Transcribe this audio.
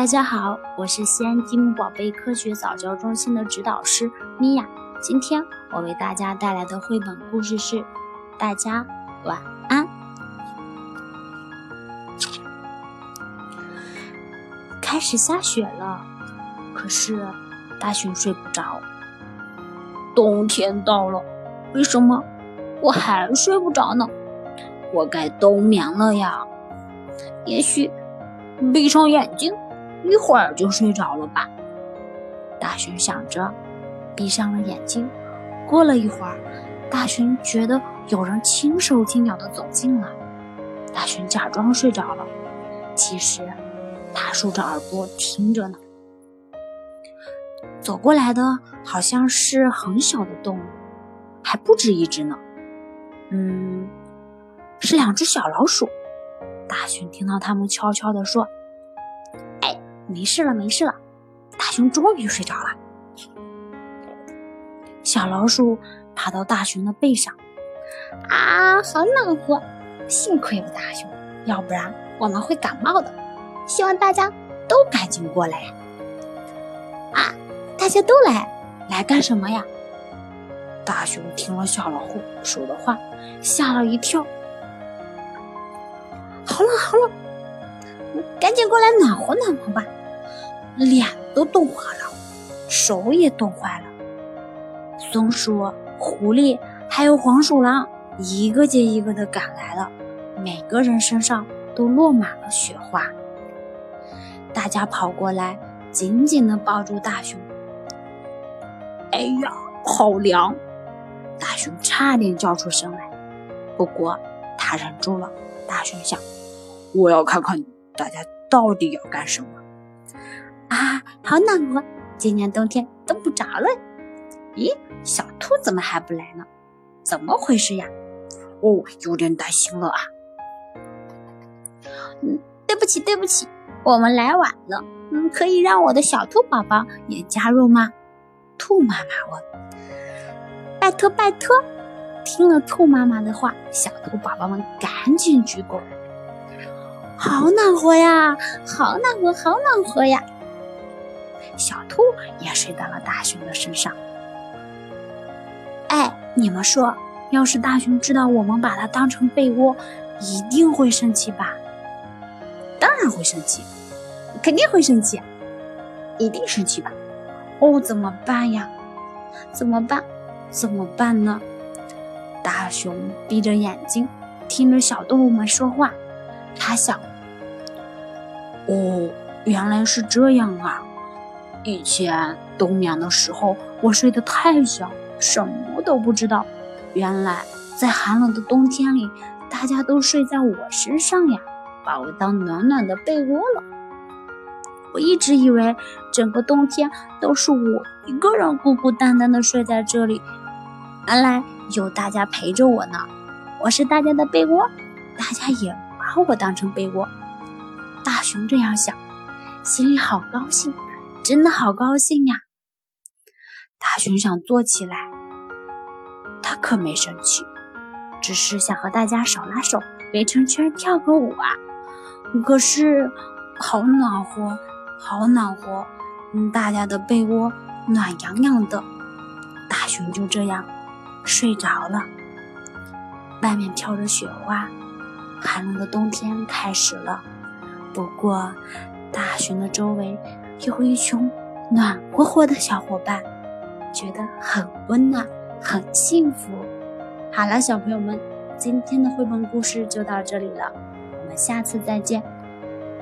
大家好，我是西安积木宝贝科学早教中心的指导师米娅。今天我为大家带来的绘本故事是《大家晚安》。开始下雪了，可是大熊睡不着。冬天到了，为什么我还睡不着呢？我该冬眠了呀。也许闭上眼睛，一会儿就睡着了吧。大熊想着，闭上了眼睛。过了一会儿，大熊觉得有人轻手轻脚的走近了。大熊假装睡着了，其实他竖着耳朵听着呢。走过来的好像是很小的动物，还不止一只呢。嗯，是两只小老鼠。大熊听到他们悄悄地说：“，没事了，没事了。”大熊终于睡着了。小老鼠爬到大熊的背上，啊，好暖和！幸亏有大熊，要不然我们会感冒的。希望大家都赶紧过来呀！啊，大家都来，来干什么呀？大熊听了小老虎说的话，吓了一跳。好冷，好冷！赶紧过来暖和暖和吧。脸都冻化了，手也冻坏了。松鼠、狐狸还有黄鼠狼一个接一个的赶来了，每个人身上都落满了雪花。大家跑过来，紧紧的抱住大熊。哎呀，好凉！大熊差点叫出声来，不过他忍住了。大熊想。我要看看大家到底要干什么啊！好暖和，今年冬天冻不着了。咦，小兔怎么还不来呢？怎么回事呀？哦，有点担心了啊。嗯，对不起，对不起，我们来晚了。嗯，可以让我的小兔宝宝也加入吗？兔妈妈问。拜托，拜托！听了兔妈妈的话，小兔宝宝们赶紧鞠躬。好暖和呀，好暖和，好暖和呀！小兔也睡到了大熊的身上。哎，你们说，要是大熊知道我们把它当成被窝，一定会生气吧？当然会生气，肯定会生气，一定生气吧？哦，怎么办呀？怎么办？怎么办呢？大熊闭着眼睛，听着小动物们说话，他想。哦，原来是这样啊！以前冬眠的时候，我睡得太小，什么都不知道。原来在寒冷的冬天里，大家都睡在我身上呀，把我当暖暖的被窝了。我一直以为整个冬天都是我一个人孤孤单单的睡在这里，原来有大家陪着我呢。我是大家的被窝，大家也把我当成被窝。大熊这样想，心里好高兴，真的好高兴呀！大熊想坐起来，他可没生气，只是想和大家手拉手围成圈跳个舞啊！可是好暖和，好暖和，嗯，大家的被窝暖洋洋的，大熊就这样睡着了。外面飘着雪花，寒冷的冬天开始了。不过，大熊的周围有一群暖和和的小伙伴，觉得很温暖，很幸福。好了，小朋友们，今天的绘本故事就到这里了，我们下次再见。